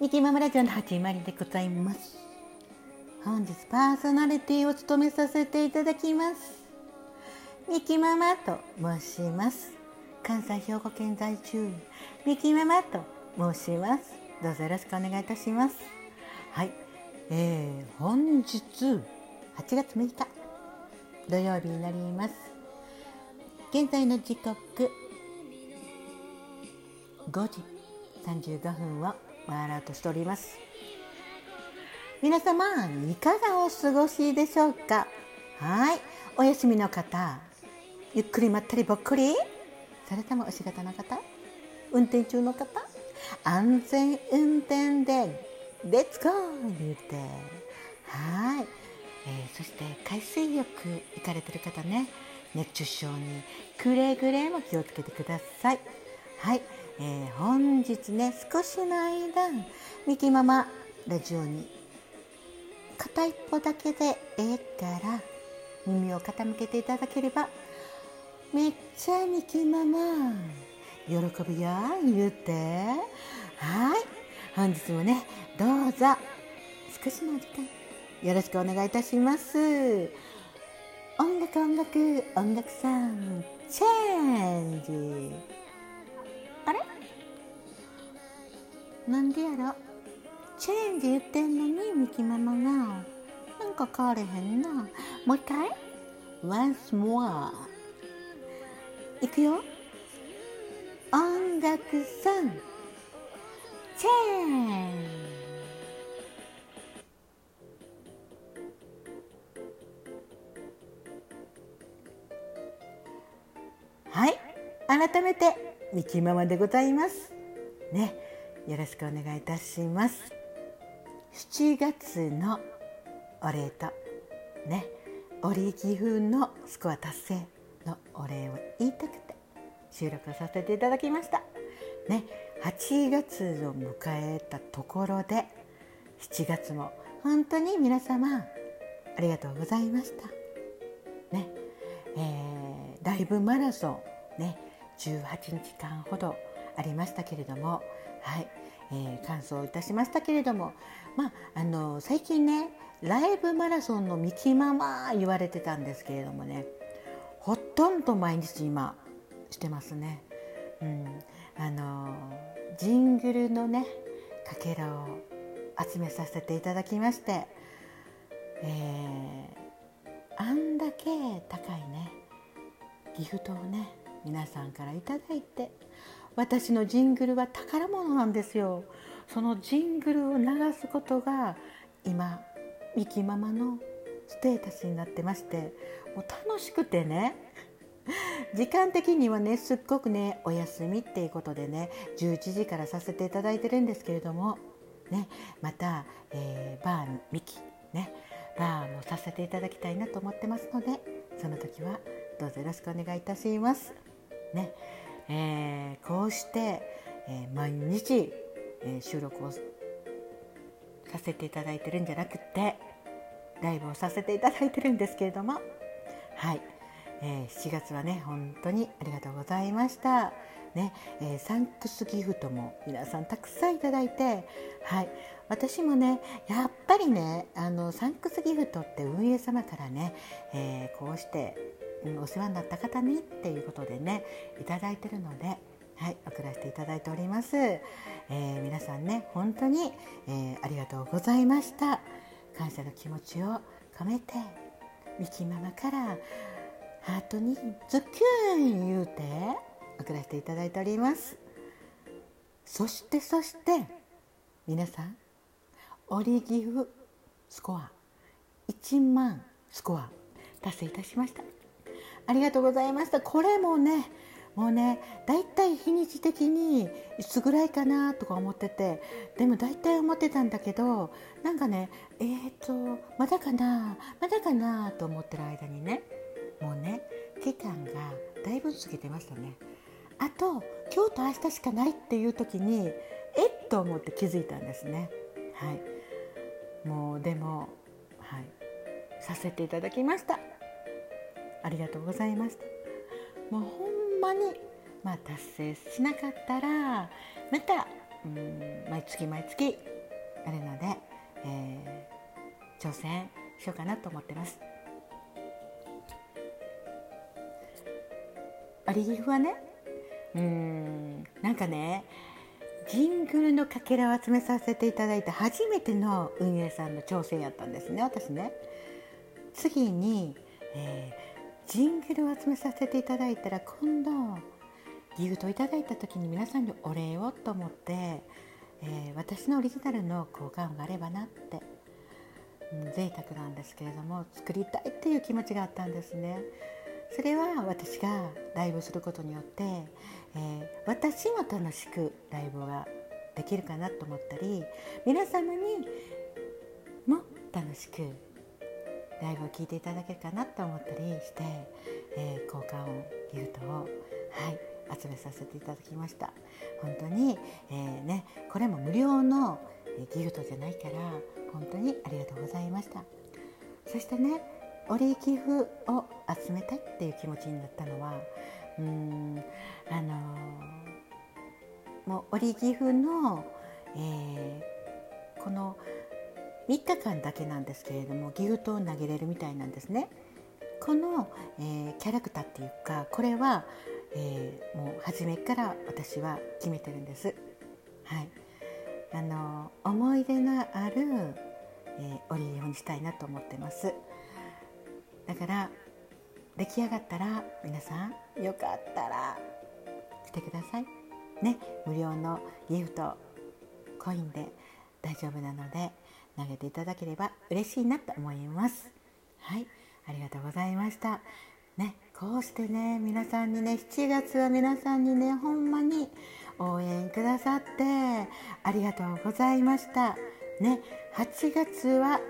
ミキママラジオの始まりでございます。本日パーソナリティを務めさせていただきます。ミキママと申します。関西兵庫県在住。ミキママと申します。どうぞよろしくお願いいたします。はい、えー、本日8月6日土曜日になります。現在の時刻5時35分を回ろうとしております。皆様いかがお過ごしでしょうか？はい。お休みの方ゆっくりまったりぼっくり？それともお仕事の方？運転中の方？安全運転でレッツゴー言うて。はい、えー、そして海水浴行かれてる方ね。熱中症にくれぐれも気をつけてください。はい。えー、本日ね少しの間ミキママラジオに片一方だけでええから耳を傾けていただければめっちゃミキママ喜びや言うて。はい。本日もねどうぞ少しの時間よろしくお願いいたします。音楽音楽音楽さんチェンジ。なんでやろ？チェンジ言ってんのにミキママが。なんか変われへんな。もう一回？Once more いくよ。音楽さん。チェンはい。改めてミキママでございます。ねよろしくお願いいたします。7月のお礼とねオリギ風のスコア達成のお礼を言いたくて収録させていただきました。ね8月を迎えたところで7月も本当に皆様ありがとうございました。ねえー、ライブマラソンね18日間ほどありましたけれども、はい。えー、感想いたしましたけれども、まあ、あの最近ねライブマラソンのミキママ言われてたんですけれどもねほとんど毎日今してますね。うん、あのジングルのねかけらを集めさせていただきまして、えー、あんだけ高いねギフトをね皆さんから頂いて私のジングルは宝物なんですよ。そのジングルを流すことが今ミキママのステータスになってましてもう楽しくてね。時間的にはねすっごくねお休みっていうことでね11時からさせていただいてるんですけれどもねまた、えー、バーミキねバーもさせていただきたいなと思ってますのでその時はどうぞよろしくお願いいたします。ね。えー、こうして、えー、毎日、えー、収録をさせていただいてるんじゃなくてライブをさせていただいてるんですけれどもはい、えー、7月はね本当にありがとうございました。ねえー、サンクスギフトも皆さんたくさんいただいて、はい、私もねやっぱりねあのサンクスギフトって運営様からね、えー、こうしてお世話になった方にっていうことでねいただいてるので。はい、送らせていただいております。えー、皆さんね、本当に、えー、ありがとうございました。感謝の気持ちを込めて、ミキママからハートにズキューン言うて送らせていただいております。そしてそして皆さん、オリギフスコア1万スコア達成いたしました。ありがとうございました。これもねもうねだいたい日にち的にいつぐらいかなとか思っててでも大体思ってたんだけどなんかねえーとまだかなまだかなと思ってる間にねもうね期間がだいぶ過ぎてましたね。あと今日と明日しかないっていう時にえっと思って気づいたんですね。はい。もうでもはい。させていただきました。ありがとうございましたもうほんまにまあ達成しなかったらまたうん毎月毎月あるので、えー、挑戦しようかなと思ってます。アリギフはねうんなんかねジングルのかけらを集めさせていただいて初めての運営さんの挑戦やったんですね私ね。次に、えー、ジングルを集めさせていただいたら今度ギフトいただいた時に皆さんにお礼をと思って、えー、私のオリジナルの交換があればなって、うん、贅沢なんですけれども作りたいっていう気持ちがあったんですね。それは私がライブすることによって、えー、私も楽しくライブができるかなと思ったり皆様にも楽しくライブを聴いていただけるかなと思ったりして、えー、効果音ギフトを、はい、集めさせていただきました。本当に、えー、ね、これも無料のギフトじゃないから本当にありがとうございました。そしてねオリ寄付を集めたいっていう気持ちになったのはうんあのー、もうオリ寄付の、えー、この3日間だけなんですけれどもギフトを投げれるみたいなんですね。この、えー、キャラクターっていうかこれは、えー、もう初めから私は決めてるんです。はい、あの思い出のある、えー、オリオンにしたいなと思ってます。だから出来上がったら皆さんよかったら来てくださいね無料のギフトコインで大丈夫なので投げていただければ嬉しいなと思います。はい。ありがとうございました。ねこうしてね皆さんにね7月は皆さんにねほんまに応援くださってありがとうございました。ね8月は、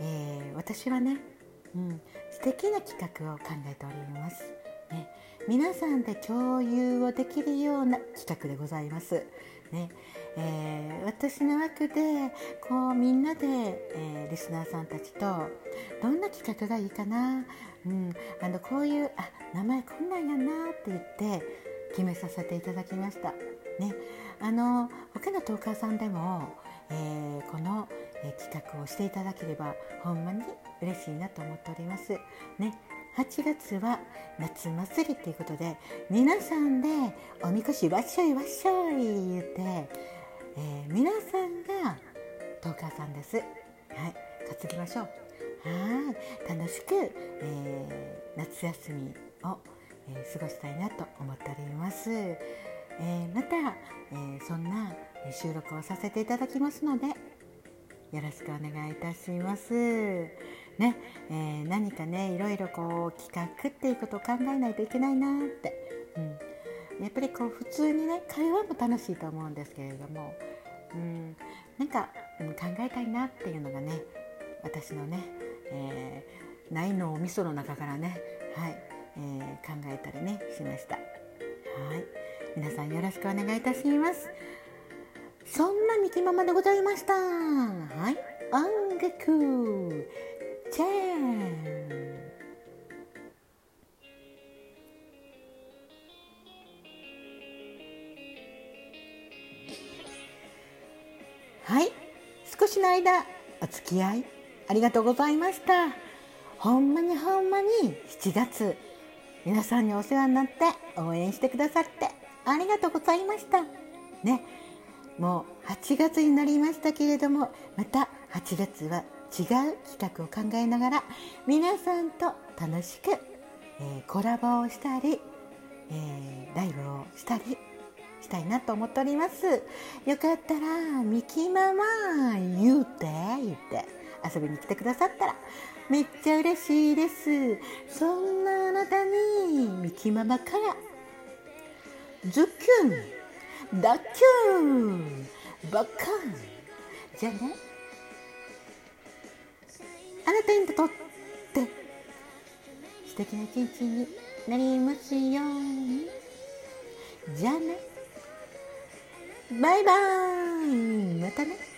えー、私はねうん、素敵な企画を考えております。ね、皆さんで共有をできるような企画でございます。ねえー、私の枠でこうみんなで、えー、リスナーさんたちとどんな企画がいいかな、うん、あのこういうあ名前こんなんやなって言って決めさせていただきました。ね、あの他のトーカーさんでも、えー、この、え企画をしていただければほんまに嬉しいなと思っております。ね、8月は夏祭りということで皆さんでおみこしわっしょいわっしょい言って、えー、皆さんがトーカーさんです。はい、担ぎましょう。はい楽しく、えー、夏休みを、えー、過ごしたいなと思っております。えー、また、えそんな収録をさせていただきますのでよろしくお願いいたします。ね、えー、何かねいろいろこう企画っていうことを考えないといけないなって、うん、やっぱりこう普通にね会話も楽しいと思うんですけれども、うん、なんか、うん、考えたいなっていうのがね私のね、えー、ないのお味噌の中からね、はい。えー、考えたりねしました。はい。皆さんよろしくお願いいたします。そんなミキママでございました。はい、音楽チェーンはい。少しの間お付き合いありがとうございました。ほんまにほんまに7月。皆さんにお世話になって応援してくださってありがとうございました。ね。もう8月になりましたけれどもまた8月は違う企画を考えながら皆さんと楽しく、えー、コラボをしたり、えー、ライブをしたりしたいなと思っております。よかったらミキママ言うて言って遊びに来てくださったらめっちゃ嬉しいです。そんなあなたにミキママからズッキュンダッキュンバカンじゃあねあなたにとって素敵な一日になりますように。じゃあね。バイバーイ。またね。